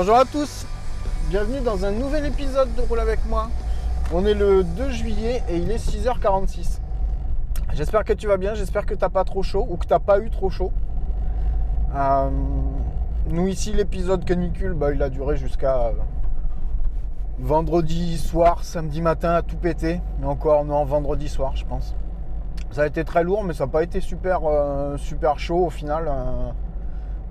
Bonjour à tous, bienvenue dans un nouvel épisode de Roule avec moi. On est le 2 juillet et il est 6h46. J'espère que tu vas bien, j'espère que t'as pas trop chaud ou que t'as pas eu trop chaud. Euh, nous ici l'épisode canicule, bah, il a duré jusqu'à euh, vendredi soir, samedi matin à tout péter. Mais encore non, vendredi soir je pense. Ça a été très lourd mais ça n'a pas été super, euh, super chaud au final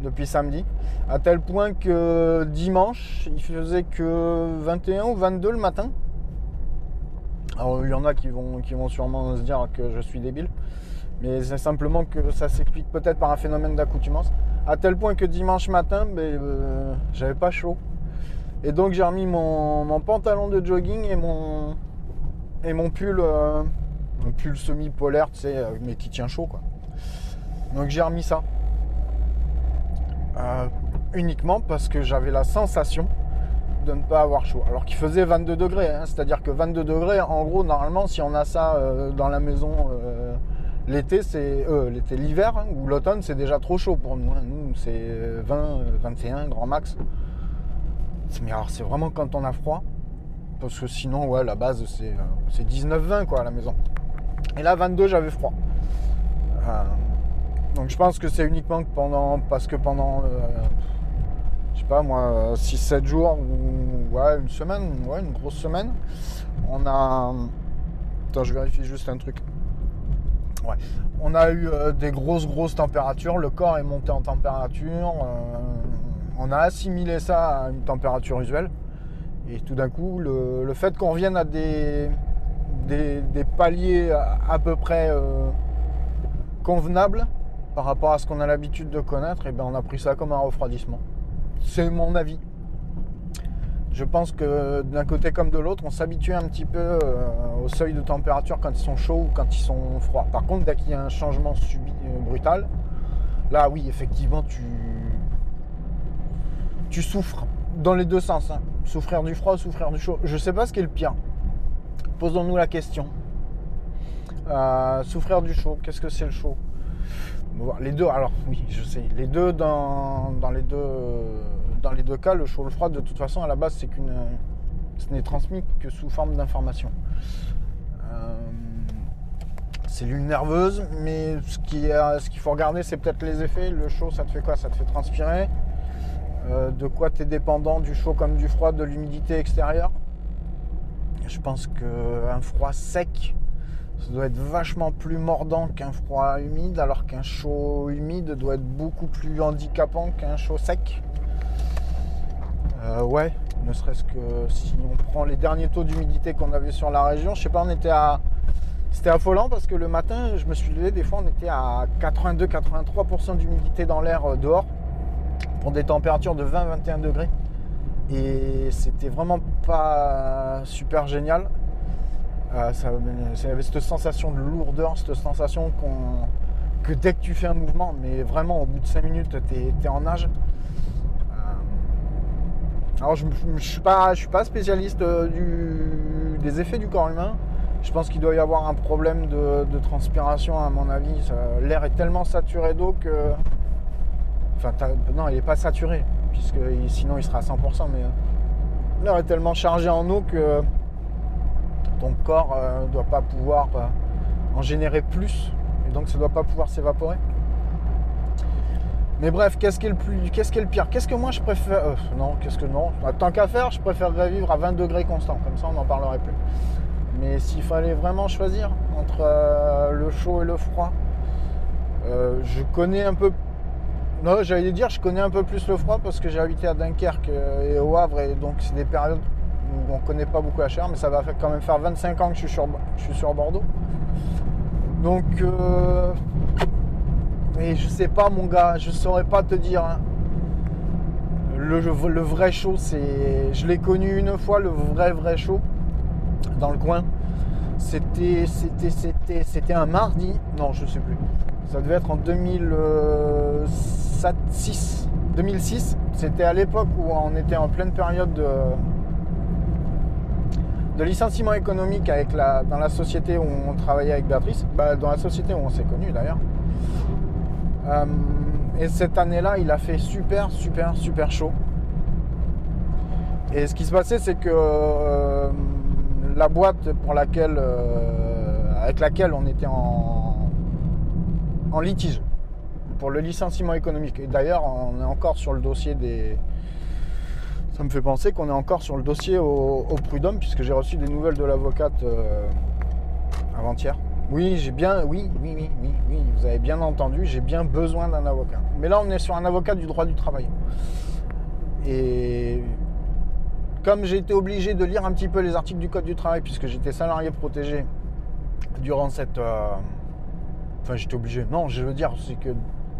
depuis samedi. À tel point que dimanche, il faisait que 21 ou 22 le matin. Alors il y en a qui vont, qui vont sûrement se dire que je suis débile. Mais c'est simplement que ça s'explique peut-être par un phénomène d'accoutumance. À tel point que dimanche matin, ben, euh, j'avais pas chaud. Et donc j'ai remis mon, pantalon de jogging et mon, et mon pull, euh, pull semi-polaire, tu sais, euh, mais qui tient chaud quoi. Donc j'ai remis ça. Euh, uniquement parce que j'avais la sensation de ne pas avoir chaud. Alors qu'il faisait 22 degrés, hein. c'est-à-dire que 22 degrés, en gros, normalement, si on a ça euh, dans la maison euh, l'été, c'est l'été, l'hiver hein, ou l'automne, c'est déjà trop chaud pour nous. hein. Nous, c'est 20, euh, 21 grand max. Mais alors, c'est vraiment quand on a froid, parce que sinon, ouais, la base, c'est euh, c'est 19-20 quoi à la maison. Et là, 22, j'avais froid. Donc je pense que c'est uniquement que pendant, parce que pendant, euh, je sais pas moi, 6-7 jours ou ouais, une semaine, ouais, une grosse semaine, on a. Attends, je vérifie juste un truc. Ouais. On a eu euh, des grosses, grosses températures. Le corps est monté en température. euh, on a assimilé ça à une température usuelle. Et tout d'un coup, le, le fait qu'on revienne à des, des, des paliers à, peu près euh, convenables par rapport à ce qu'on a l'habitude de connaître, et ben on a pris ça comme un refroidissement. C'est mon avis. Je pense que d'un côté comme de l'autre, on s'habitue un petit peu euh, au seuil de température quand ils sont chauds ou quand ils sont froids. Par contre, dès qu'il y a un changement subit, euh, brutal, là oui, effectivement, tu, tu souffres dans les deux sens. hein. Souffrir du froid, souffrir du chaud. Je sais pas ce qui est le pire. Posons-nous la question. Euh, souffrir du chaud, qu'est-ce que c'est le chaud? Les deux, alors oui, je sais. Les deux dans, les deux dans les deux cas, le chaud, le froid, de toute façon, à la base, c'est qu'une ce n'est transmis que sous forme d'information. Euh, cellule nerveuse, mais ce qu'il faut regarder, c'est peut-être les effets. Le chaud, ça te fait quoi? Ça te fait transpirer. Euh, de quoi tu es dépendant du chaud comme du froid, de l'humidité extérieure? Je pense qu'un froid sec, ça doit être vachement plus mordant qu'un froid humide, alors qu'un chaud humide doit être beaucoup plus handicapant qu'un chaud sec. Euh, ouais, ne serait-ce que si on prend les derniers taux d'humidité qu'on avait sur la région, je sais pas, on était à. C'était affolant parce que le matin, je me suis levé, des fois on était à 82-83% d'humidité dans l'air euh, dehors pour des températures de 20-21 degrés. Et c'était vraiment pas super génial. Euh, ça, ça avait cette sensation de lourdeur, cette sensation que dès que tu fais un mouvement, mais vraiment au bout de 5 minutes, tu es, en nage. Alors je ne suis, pas, spécialiste du, des effets du corps humain. Je pense qu'il doit y avoir un problème de, transpiration à mon avis. L'air est tellement saturé d'eau que... Enfin non, il n'est pas saturé, puisque sinon il sera à 100%, mais euh, l'air est tellement chargé en eau que ton corps ne euh, doit pas pouvoir euh, en générer plus, et donc ça ne doit pas pouvoir s'évaporer. Mais bref, qu'est-ce qui est le plus, qu'est-ce qui est le pire? Qu'est-ce que moi je préfère euh, Non, qu'est-ce que non Tant qu'à faire, je préférerais vivre à 20 degrés constant. Comme ça, on n'en parlerait plus. Mais s'il fallait vraiment choisir entre le chaud et le froid, je connais un peu. Non, j'allais dire, je connais un peu plus le froid parce que j'ai habité à Dunkerque et au Havre, et donc c'est des périodes on ne connaît pas beaucoup la chaleur, mais ça va quand même faire 25 ans que je suis sur, Bordeaux. Donc, mais je sais pas, mon gars, je saurais pas te dire. Hein. Le, le, vrai chaud, c'est. Je l'ai connu une fois, le vrai, vrai chaud, dans le coin. C'était, c'était, c'était, c'était un mardi. Non, je sais plus. Ça devait être en 2006. 2006. C'était à l'époque où on était en pleine période de, de licenciement économique avec la, dans la société où on travaillait avec Béatrice. Bah, dans la société où on s'est connu d'ailleurs. Euh, et cette année-là, il a fait super, super, super chaud. Et ce qui se passait, c'est que euh, la boîte pour laquelle, euh, avec laquelle on était en, en litige pour le licenciement économique. Et d'ailleurs, on est encore sur le dossier des. Ça me fait penser qu'on est encore sur le dossier au, prud'homme, puisque j'ai reçu des nouvelles de l'avocate avant-hier. Oui, j'ai bien, oui, oui, oui, oui, oui, vous avez bien entendu, j'ai bien besoin d'un avocat. Mais là, on est sur un avocat du droit du travail. Et comme j'ai été obligé de lire un petit peu les articles du Code du travail, puisque j'étais salarié protégé durant cette... Euh, enfin, j'étais obligé. Non, je veux dire, c'est que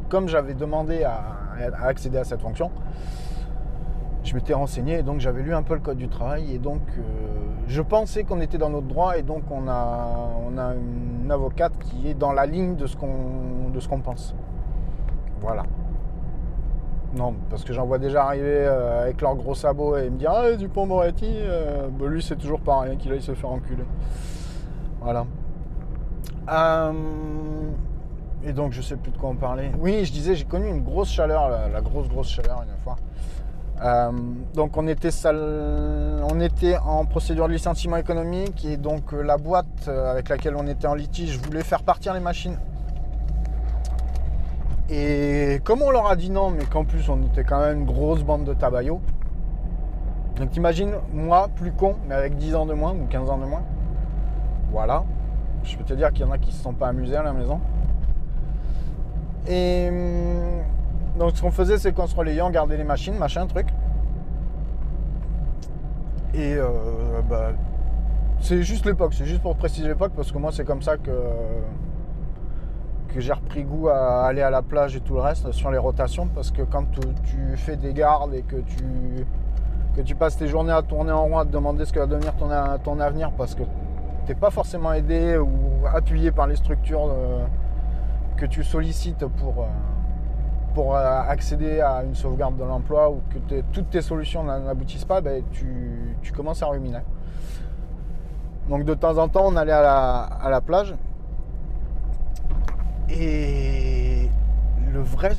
comme j'avais demandé à, accéder à cette fonction, je m'étais renseigné et donc j'avais lu un peu le Code du travail et donc... Euh, je pensais qu'on était dans notre droit et donc on a, on a une avocate qui est dans la ligne de ce qu'on, pense. Voilà. Non, parce que j'en vois déjà arriver euh, avec leurs gros sabots et me dire Ah, Dupont Moretti, euh, bah, lui c'est toujours pareil, qu'il aille se faire enculer. Voilà. Et donc je sais plus de quoi on parlait. Oui, je disais, j'ai connu une grosse chaleur, la grosse, grosse chaleur une fois. Euh, donc on était, on était en procédure de licenciement économique et donc euh, la boîte euh, avec laquelle on était en litige voulait faire partir les machines. Et comme on leur a dit non, mais qu'en plus on était quand même une grosse bande de tabayos. Donc t'imagines, moi, plus con, mais avec 10 ans de moins ou 15 ans de moins. Voilà. Je peux te dire qu'il y en a qui se sont pas amusés à la maison. Et hum, donc ce qu'on faisait, c'est qu'on se relayait, on gardait les machines, machin, truc. Et euh, bah, c'est juste l'époque, c'est juste pour préciser l'époque, parce que moi c'est comme ça que, que j'ai repris goût à aller à la plage et tout le reste sur les rotations, parce que quand tu, fais des gardes et que tu, que tu passes tes journées à tourner en rond, à te demander ce que va devenir ton, ton avenir, parce que tu n'es pas forcément aidé ou appuyé par les structures euh, que tu sollicites pour... Euh, pour euh, accéder à une sauvegarde de l'emploi ou que toutes tes solutions n'aboutissent pas, ben, tu, commences à ruminer. Donc de temps en temps, on allait à la, plage et le vrai,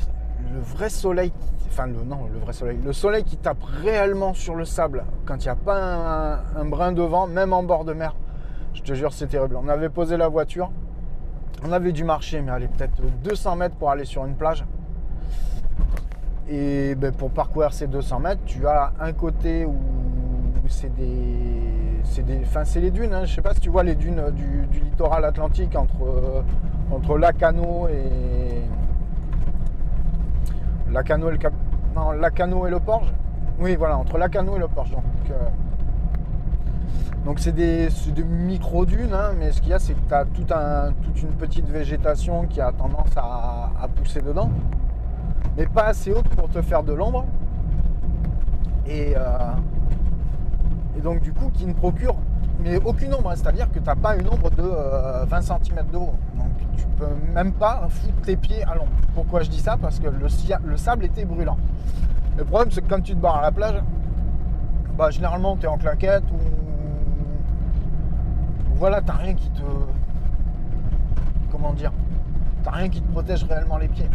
le vrai soleil, enfin non, le vrai soleil, le soleil qui tape réellement sur le sable quand il n'y a pas un, brin de vent, même en bord de mer, je te jure, c'est terrible. On avait posé la voiture, on avait dû marcher, mais aller peut-être 200 mètres pour aller sur une plage. Et ben, pour parcourir ces 200 mètres, tu as un côté où c'est des. Des, enfin, c'est les dunes. Hein. Je sais pas si tu vois les dunes du, littoral atlantique entre, euh, entre Lacano et. Lacano et le Cap. Non, Lacano et le Porge. Oui, voilà, entre Lacano et le Porge. Donc, euh, donc c'est des, des micro-dunes, hein, mais ce qu'il y a, c'est que tu as un, toute une petite végétation qui a tendance à pousser dedans mais pas assez haute pour te faire de l'ombre. Et, euh, et donc du coup qui ne procure mais aucune ombre, hein. c'est-à-dire que tu n'as pas une ombre de 20 euh, cm de haut. Donc tu peux même pas foutre tes pieds à l'ombre. Pourquoi je dis ça? Parce que le, sable était brûlant. Le problème, c'est que quand tu te barres à la plage, bah, généralement, tu es en claquette ou. Voilà, t'as rien qui te. Comment dire T'as rien qui te protège réellement les pieds.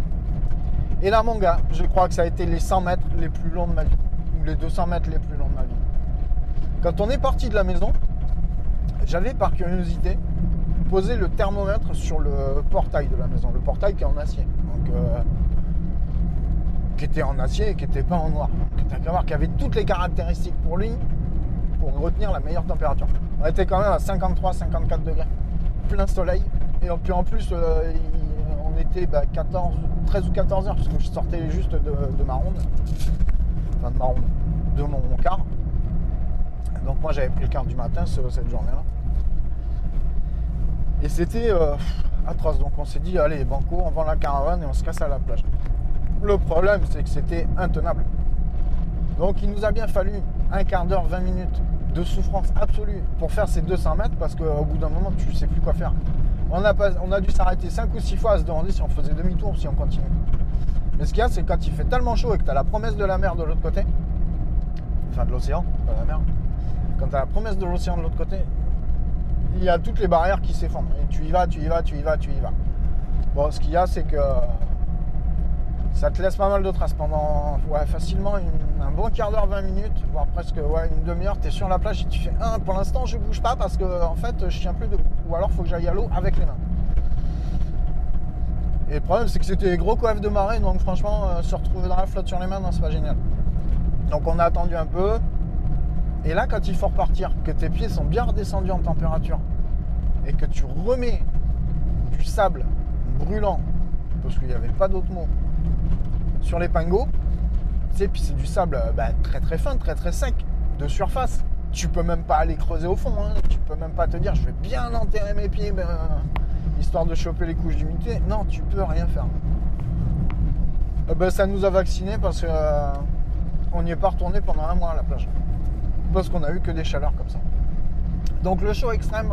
Et là, mon gars, je crois que ça a été les 100 mètres les plus longs de ma vie. Ou les 200 mètres les plus longs de ma vie. Quand on est parti de la maison, j'avais par curiosité posé le thermomètre sur le portail de la maison. Le portail qui est en acier. Donc, euh, qui était en acier et qui n'était pas en noir. Donc, qu'à voir qu'il avait toutes les caractéristiques pour lui pour retenir la meilleure température. On était quand même à 53-54 degrés. Plein soleil. Et en plus, euh, on était bah, 14, 13 ou 14 heures, parce que je sortais juste de, ma ronde. Enfin, de ma ronde. De mon, quart. Donc moi, j'avais pris le quart du matin ce- cette journée-là. Et c'était euh, atroce. Donc on s'est dit, allez, banco, on vend la caravane et on se casse à la plage. Le problème, c'est que c'était intenable. Donc il nous a bien fallu un quart d'heure, 20 minutes de souffrance absolue pour faire ces 200 mètres parce qu'au bout d'un moment, tu sais plus quoi faire. On a, dû s'arrêter 5 ou 6 fois à se demander si on faisait demi-tour ou si on continue. Mais ce qu'il y a, c'est quand il fait tellement chaud et que tu as la promesse de la mer de l'autre côté, enfin de l'océan, pas la mer, quand tu as la promesse de l'océan de l'autre côté, il y a toutes les barrières qui s'effondrent. Et tu y vas, tu y vas, tu y vas, tu y vas. Bon, ce qu'il y a, c'est que ça te laisse pas mal de traces pendant facilement un bon quart d'heure, 20 minutes, voire presque une demi-heure. Tu es sur la plage et tu fais un, pour l'instant, je bouge pas parce que en fait, je tiens plus debout. Ou alors, faut que j'aille à l'eau avec les mains. Et le problème, c'est que c'était des gros coiffes de marée, donc franchement, euh, se retrouver dans la flotte sur les mains, non, c'est pas génial. Donc on a attendu un peu. Et là, quand il faut repartir, que tes pieds sont bien redescendus en température et que tu remets du sable brûlant, parce qu'il n'y avait pas d'autre mot, sur les pingos, tu sais, puis c'est du sable euh, bah, très très fin, très très sec, de surface. Tu peux même pas aller creuser au fond, hein. tu peux même pas te dire je vais bien enterrer mes pieds, ben, histoire de choper les couches d'humidité. Non, tu peux rien faire. Euh, ben, ça nous a vaccinés parce que euh, n'y est pas retourné pendant un mois à la plage. Parce qu'on a eu que des chaleurs comme ça. Donc le chaud extrême,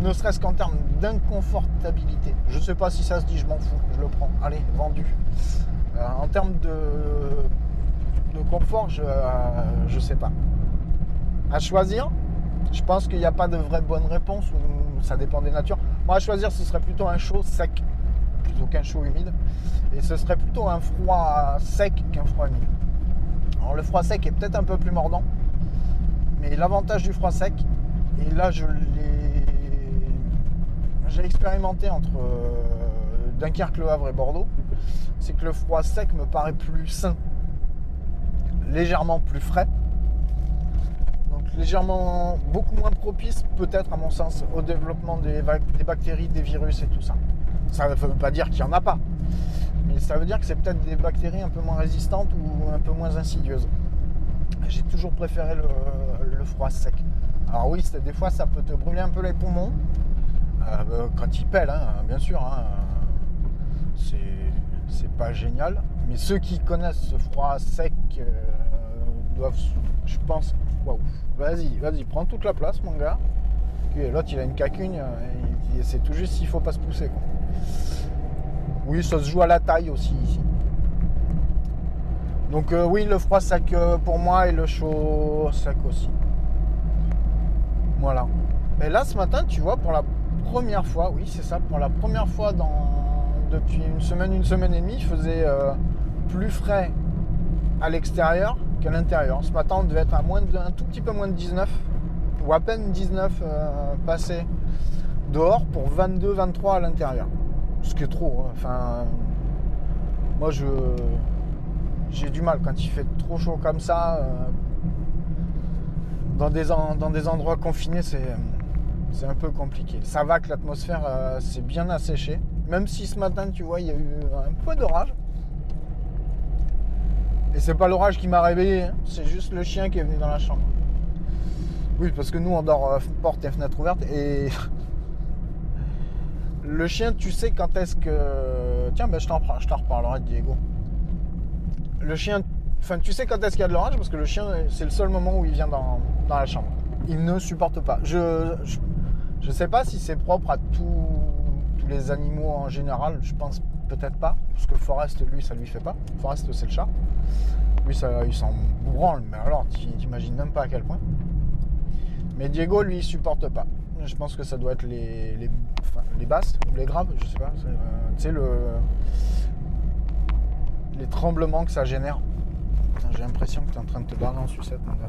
ne serait-ce qu'en termes d'inconfortabilité, je sais pas si ça se dit, je m'en fous, je le prends. Allez, vendu. Euh, en termes de, de confort, je, euh, je sais pas. À choisir, je pense qu'il n'y a pas de vraie bonne réponse, ça dépend des natures. Moi, à choisir, ce serait plutôt un chaud sec, plutôt qu'un chaud humide. Et ce serait plutôt un froid sec qu'un froid humide. Alors le froid sec est peut-être un peu plus mordant, mais l'avantage du froid sec, et là je j'ai expérimenté entre euh, Dunkerque, Le Havre et Bordeaux, c'est que le froid sec me paraît plus sain, légèrement plus frais, donc légèrement beaucoup moins propice peut-être à mon sens au développement des, des bactéries, des virus et tout ça. Ça ne veut pas dire qu'il n'y en a pas, mais ça veut dire que c'est peut-être des bactéries un peu moins résistantes ou un peu moins insidieuses. J'ai toujours préféré le, froid sec. Alors oui, des fois ça peut te brûler un peu les poumons, euh, quand il pèle, hein, bien sûr. hein. c'est, pas génial. Mais ceux qui connaissent ce froid sec euh, doivent, je pense. Vas-y, vas-y, prends toute la place, mon gars. L'autre, il a une cacugne, euh, et c'est tout juste s'il faut pas se pousser. quoi. Oui, ça se joue à la taille aussi ici. Donc euh, oui, le froid sec pour moi et le chaud sec aussi. Voilà. Et là, ce matin, tu vois, pour la première fois, oui, c'est ça, pour la première fois dans, depuis une semaine, une semaine et demie, il faisait euh, plus frais à l'extérieur qu'à l'intérieur. Ce matin, on devait être à moins de, un tout petit peu moins de 19, ou à peine 19 euh, passés dehors pour 22, 23 à l'intérieur. Ce qui est trop. hein. Enfin, moi, je j'ai du mal quand il fait trop chaud comme ça. euh, dans, des en- dans des endroits confinés, c'est c'est un peu compliqué. Ça va que l'atmosphère euh, s'est bien asséchée. Même si ce matin, tu vois, il y a eu un peu d'orage. Et c'est pas l'orage qui m'a réveillé, hein. c'est juste le chien qui est venu dans la chambre. Oui, parce que nous, on dort euh, porte et fenêtre ouverte. Et le chien, tu sais quand est-ce que. Tiens, ben, je t'en reparlerai, Diego. Le chien, enfin, tu sais quand est-ce qu'il y a de l'orage? Parce que le chien, c'est le seul moment où il vient dans, dans la chambre. Il ne supporte pas. Je, je sais pas si c'est propre à tous les animaux en général, je pense peut-être pas, parce que Forest, lui, ça lui fait pas. Forest, c'est le chat. Lui, ça, il s'en branle, mais alors, t'imagines même pas à quel point. Mais Diego, lui, il supporte pas. Je pense que ça doit être les basses ou les graves, je sais pas. Euh, tu sais, le, les tremblements que ça génère. J'ai l'impression que tu es en train de te barrer en sucette, mon gars.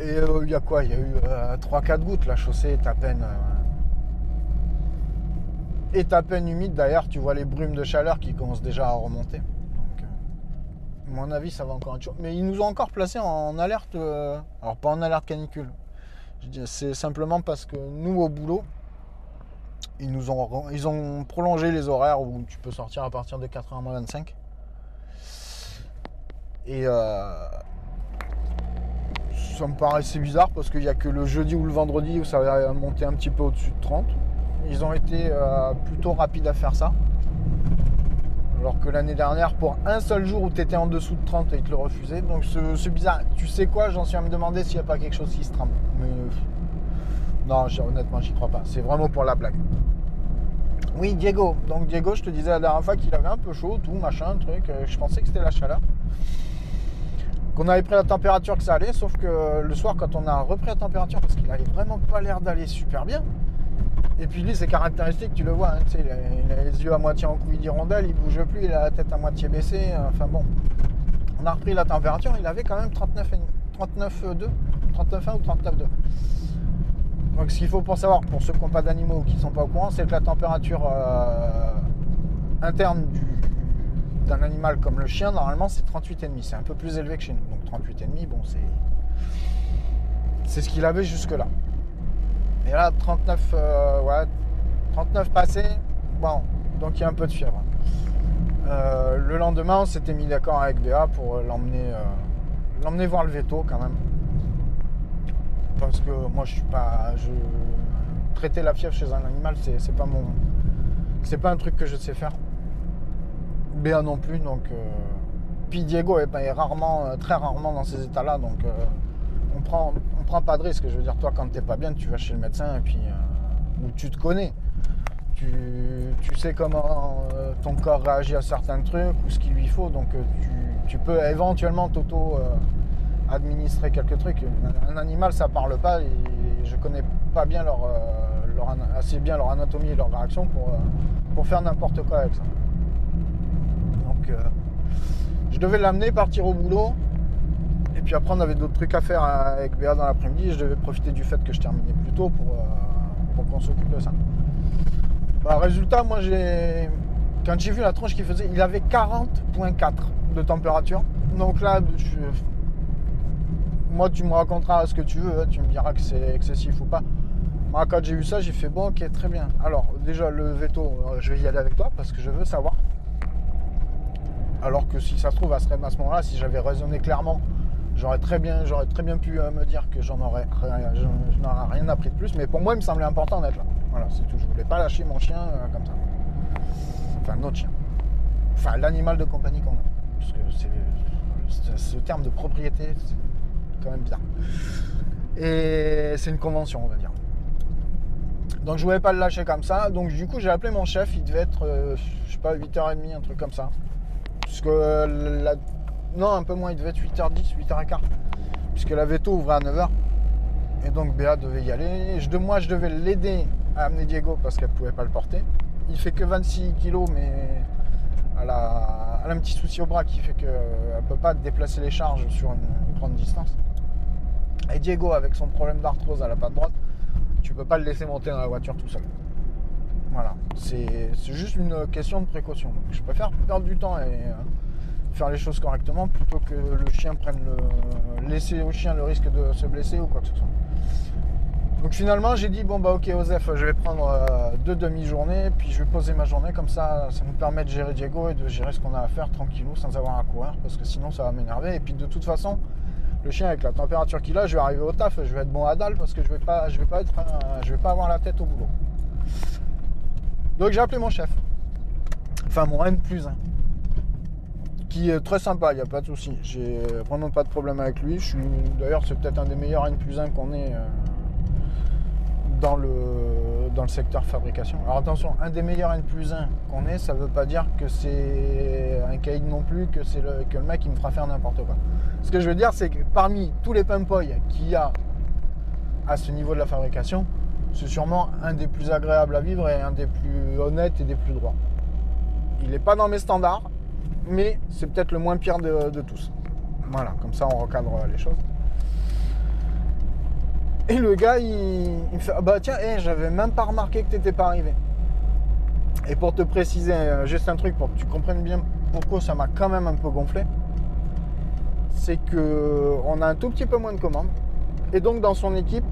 Et euh, il y a quoi? Il y a eu 3-4 euh, gouttes. La chaussée est à peine. est à peine humide. D'ailleurs, tu vois les brumes de chaleur qui commencent déjà à remonter à mon avis, ça va encore être chaud. Mais ils nous ont encore placé en alerte, euh, alors pas en alerte canicule. C'est simplement parce que nous, au boulot, ils nous ont, ils ont prolongé les horaires où tu peux sortir à partir de 4h25. Et euh, ça me paraissait bizarre parce qu'il n'y a que le jeudi ou le vendredi où ça va monter un petit peu au-dessus de 30. Ils ont été euh, plutôt rapides à faire ça. Alors que l'année dernière, pour un seul jour où tu étais en dessous de 30, ils te le refusaient. Donc c'est bizarre. Tu sais quoi J'en suis à me demander s'il n'y a pas quelque chose qui se trame. Mais non, honnêtement, j'y crois pas. C'est vraiment pour la blague. Oui, Diego. Donc Diego, je te disais la dernière fois qu'il avait un peu chaud, tout, machin, truc. Euh, je pensais que c'était la chaleur. Qu'on avait pris la température que ça allait, sauf que le soir, quand on a repris la température, parce qu'il avait vraiment pas l'air d'aller super bien, et puis lui, c'est caractéristique, tu le vois, hein, il, a, les yeux à moitié en couille d'hirondelle, il bouge plus, il a la tête à moitié baissée. Enfin bon, on a repris la température, il avait quand même 39,2, 39,1 ou 39,2. Donc ce qu'il faut pour savoir, pour ceux qui n'ont pas d'animaux ou qui ne sont pas au courant, c'est que la température euh, interne d'un animal comme le chien, normalement c'est 38,5. C'est un peu plus élevé que chez nous. Donc 38,5, bon c'est. C'est ce qu'il avait jusque-là. Et là, 39, euh, ouais, 39 passés, bon, donc il y a un peu de fièvre. Euh, le lendemain, on s'était mis d'accord avec Béa pour euh, l'emmener, l'emmener voir le veto quand même. Parce que moi, je suis pas, je traiter la fièvre chez un animal, c'est, pas mon, c'est pas un truc que je sais faire. Béa non plus, donc. puis Diego est, est, rarement, très rarement dans ces états-là, donc on prend, on prend pas de risque. Je veux dire, toi, quand t'es pas bien, tu vas chez le médecin et puis euh, où tu te connais. Tu, sais comment euh, ton corps réagit à certains trucs ou ce qu'il lui faut. Donc, euh, tu, peux éventuellement t'auto-administrer quelques trucs. Un, animal, ça parle pas et je connais pas bien leur, assez bien leur anatomie et leur réaction pour, pour faire n'importe quoi avec ça. Donc, je devais l'amener, partir au boulot. Et puis après, on avait d'autres trucs à faire avec Béa dans l'après-midi. Je devais profiter du fait que je terminais plus tôt pour, euh, qu'on s'occupe de ça. Bah, résultat, moi, j'ai. Quand j'ai vu la tronche qu'il faisait, il avait 40.4 de température. Donc là, moi, tu me raconteras ce que tu veux. Hein. Tu me diras que c'est excessif ou pas. Moi, quand j'ai vu ça, j'ai fait bon, ok, très bien. Alors, déjà, le veto, euh, je vais y aller avec toi parce que je veux savoir. Alors que si ça se trouve, à ce moment-là, si j'avais raisonné clairement J'aurais très bien, très bien pu euh, me dire que j'en aurais, je, n'aurais rien appris de plus, mais pour moi, il me semblait important d'être là. Voilà, c'est tout. Je voulais pas lâcher mon chien euh, comme ça. Enfin, notre chien. Enfin, l'animal de compagnie qu'on a. Parce que ce terme de propriété, c'est quand même bizarre. Et c'est une convention, on va dire. Donc je voulais pas le lâcher comme ça. Donc du coup j'ai appelé mon chef, il devait être, euh, je sais pas, 8h30, un truc comme ça. Parce que la non, un peu moins, il devait être 8h10, 8h15. Puisque la veto ouvrait à 9h. Et donc Béa devait y aller. Je, moi, je devais l'aider à amener Diego parce qu'elle ne pouvait pas le porter. Il fait que 26 kg, mais elle a, un petit souci au bras qui fait qu'elle ne peut pas déplacer les charges sur une, grande distance. Et Diego, avec son problème d'arthrose à la patte droite, tu peux pas le laisser monter dans la voiture tout seul. Voilà, c'est juste une question de précaution. je préfère perdre du temps et euh, faire les choses correctement plutôt que le chien prenne le. laisser au chien le risque de se blesser ou quoi que ce soit. Donc finalement j'ai dit bon bah ok Osef je vais prendre euh, deux demi-journées puis je vais poser ma journée comme ça ça nous permet de gérer Diego et de gérer ce qu'on a à faire tranquillou sans avoir à courir parce que sinon ça va m'énerver et puis de toute façon le chien avec la température qu'il a je vais arriver au taf je vais être bon à dalle parce que je vais pas je vais pas être je vais pas avoir la tête au boulot. Donc j'ai appelé mon chef. Enfin mon N plus 1 qui est très sympa, il n'y a pas de souci. J'ai vraiment pas de problème avec lui. D'ailleurs c'est peut-être un des meilleurs N plus 1 qu'on ait euh, dans le, dans le secteur fabrication. Alors attention, un des meilleurs N plus 1 qu'on ait, ça ne veut pas dire que c'est un caïd non plus, que c'est le, que le mec qui me fera faire n'importe quoi. Ce que je veux dire, c'est que parmi tous les pimpoys qu'il y a à ce niveau de la fabrication, c'est sûrement un des plus agréables à vivre et un des plus honnêtes et des plus droits. Il n'est pas dans mes standards, mais c'est peut-être le moins pire de, tous. Voilà, comme ça on recadre les choses. Et le gars, il, me fait Ah Bah tiens, hé, j'avais même pas remarqué que t'étais pas arrivé. Et pour te préciser, euh, juste un truc pour que tu comprennes bien pourquoi ça m'a quand même un peu gonflé, c'est que on a un tout petit peu moins de commandes. Et donc dans son équipe,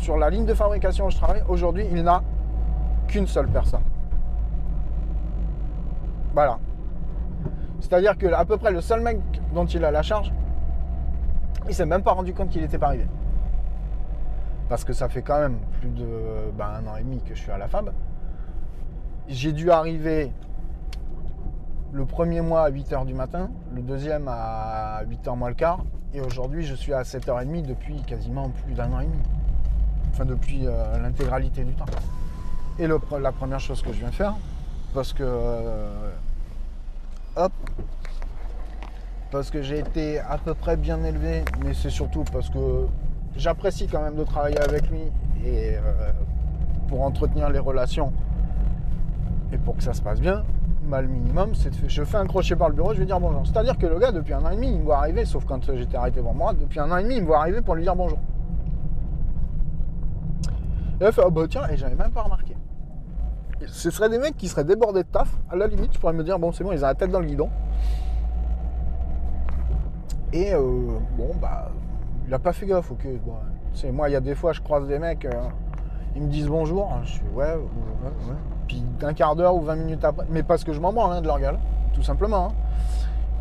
sur la ligne de fabrication où je travaille, aujourd'hui, il n'a qu'une seule personne. Voilà. C'est-à-dire que à peu près le seul mec dont il a la charge, il s'est même pas rendu compte qu'il n'était pas arrivé. Parce que ça fait quand même plus de ben, un an et demi que je suis à la FAB. J'ai dû arriver le premier mois à 8h du matin, le deuxième à 8h moins le quart, et aujourd'hui je suis à 7h30 depuis quasiment plus d'un an et demi. Enfin depuis euh, l'intégralité du temps. Et la première chose que je viens faire, parce que euh, hop, parce que j'ai été à peu près bien élevé, mais c'est surtout parce que j'apprécie quand même de travailler avec lui et euh, pour entretenir les relations et pour que ça se passe bien, mal le minimum, c'est de je fais un crochet par le bureau, je vais dire bonjour. C'est-à-dire que le gars, depuis un an et demi, il me voit arriver, sauf quand j'étais arrêté pour moi, depuis un an et demi, il me voit arriver pour lui dire bonjour. Et il fait, ah bah tiens, et j'avais même pas remarqué. Ce seraient des mecs qui seraient débordés de taf, à la limite, je pourrais me dire, bon, c'est bon, ils ont la tête dans le guidon. Et euh, bon, bah, il a pas fait gaffe, ok. Moi, il y a des fois, je croise des mecs, euh, ils me disent bonjour, je fais ouais, ouais, ouais. Puis un quart d'heure ou 20 minutes après, mais parce que je m'en branle hein, de leur gueule, tout simplement. hein.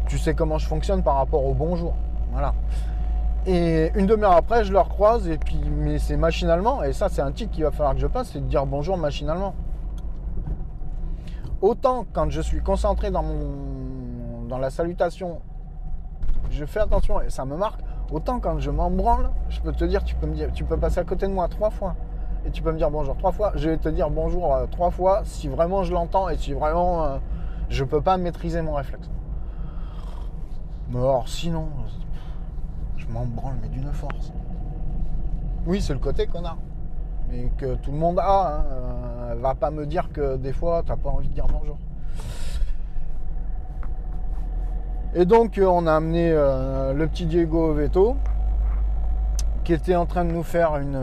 Tu sais comment je fonctionne par rapport au bonjour. Voilà. Et une demi-heure après, je leur croise, et puis, mais c'est machinalement, et ça, c'est un tic qu'il va falloir que je passe, c'est de dire bonjour machinalement. Autant quand je suis concentré dans, mon, dans la salutation, je fais attention et ça me marque. Autant quand je m'en branle, je peux te dire, tu peux me dire, tu peux passer à côté de moi trois fois et tu peux me dire bonjour trois fois. Je vais te dire bonjour euh, trois fois si vraiment je l'entends et si vraiment euh, je peux pas maîtriser mon réflexe. Mais alors sinon, je m'en branle mais d'une force. Oui, c'est le côté connard. Mais que tout le monde a. Hein, euh, va pas me dire que des fois t'as pas envie de dire bonjour. Et donc euh, on a amené euh, le petit Diego Veto qui était en train de nous faire une.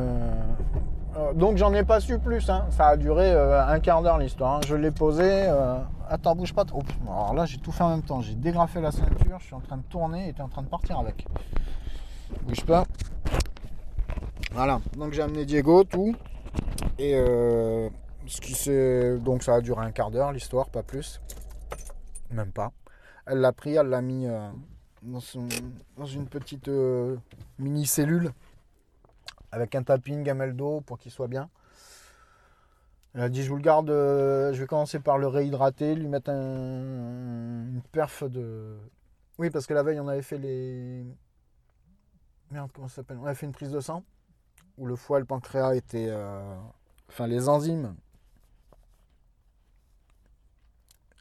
donc j'en ai pas su plus, hein. ça a duré un quart d'heure l'histoire. hein. Je l'ai posé. Attends, bouge pas trop. Alors là j'ai tout fait en même temps. J'ai dégrafé la ceinture, je suis en train de tourner et t'es en train de partir avec. Bouge pas. Voilà, donc j'ai amené Diego, tout. Et euh, ce qui s'est. Donc ça a duré un quart d'heure l'histoire, pas plus. Même pas. Elle l'a pris, elle l'a mis euh, dans, une petite euh, mini cellule avec un une gamelle d'eau pour qu'il soit bien. Elle a dit je vous le garde, je vais commencer par le réhydrater, lui mettre un- une perf de. Oui, parce que la veille on avait fait les. Merde, comment ça s'appelle? On avait fait une prise de sang où le foie et le pancréas étaient. euh, Enfin, les enzymes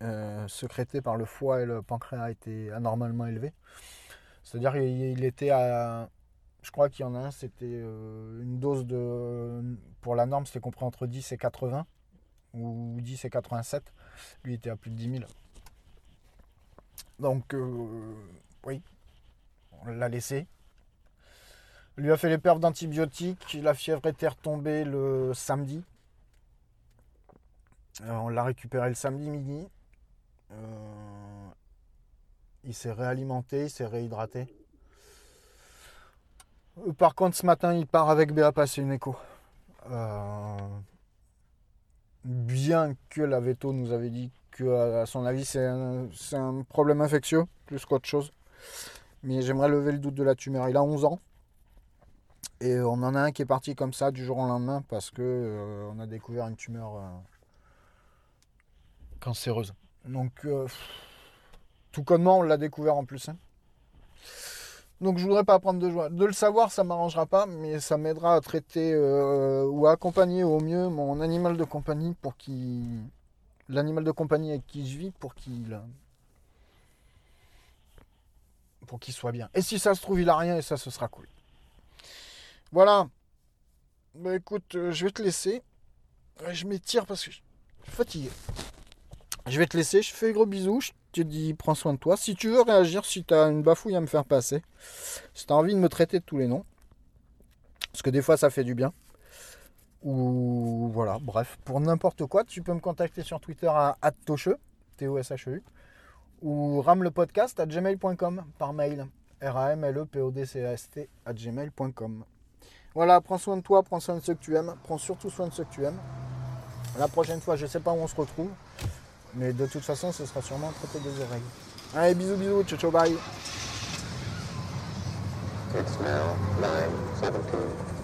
euh, sécrétées par le foie et le pancréas étaient anormalement élevées. C'est-à-dire il était à. Je crois qu'il y en a un, c'était euh, une dose de. Pour la norme, c'était compris entre 10 et 80, ou 10 et 87. Lui était à plus de 10 000. Donc, euh, oui, on l'a laissé. Lui a fait les perfs d'antibiotiques. La fièvre était retombée le samedi. Euh, on l'a récupéré le samedi midi. Euh, il s'est réalimenté, il s'est réhydraté. Euh, Par contre, ce matin, il part avec Béa passer une écho. Bien que la veto nous avait dit que, à son avis, c'est un, un problème infectieux, plus qu'autre chose. Mais j'aimerais lever le doute de la tumeur. Il a 11 ans. Et on en a un qui est parti comme ça du jour au lendemain parce que euh, on a découvert une tumeur euh, cancéreuse. Donc, euh, tout connement, on l'a découvert en plus. hein. Donc je voudrais pas prendre de joie. De le savoir, ça m'arrangera pas, mais ça m'aidera à traiter euh, ou à accompagner au mieux mon animal de compagnie pour qu'il. L'animal de compagnie avec qui je vis pour qu'il. Pour qu'il soit bien. Et si ça se trouve, il a rien et ça, ce sera cool. Voilà. Bah écoute, euh, je vais te laisser. Je m'étire parce que je suis fatigué. Je vais te laisser, je fais gros bisous, je te dis prends soin de toi. Si tu veux réagir, si tu as une bafouille à me faire passer, si tu as envie de me traiter de tous les noms, parce que des fois ça fait du bien. Ou voilà, bref, pour n'importe quoi, tu peux me contacter sur Twitter à @tocheux, T O S H E U ou ramlepodcast à gmail.com par mail. R A M L E P O D C A S T à gmail.com. Voilà, prends soin de toi, prends soin de ceux que tu aimes, prends surtout soin de ceux que tu aimes. La prochaine fois, je sais pas où on se retrouve. Mais de toute façon, ce sera sûrement traité des oreilles. Allez, bisous, bisous, ciao, ciao, bye. It's now 9.17.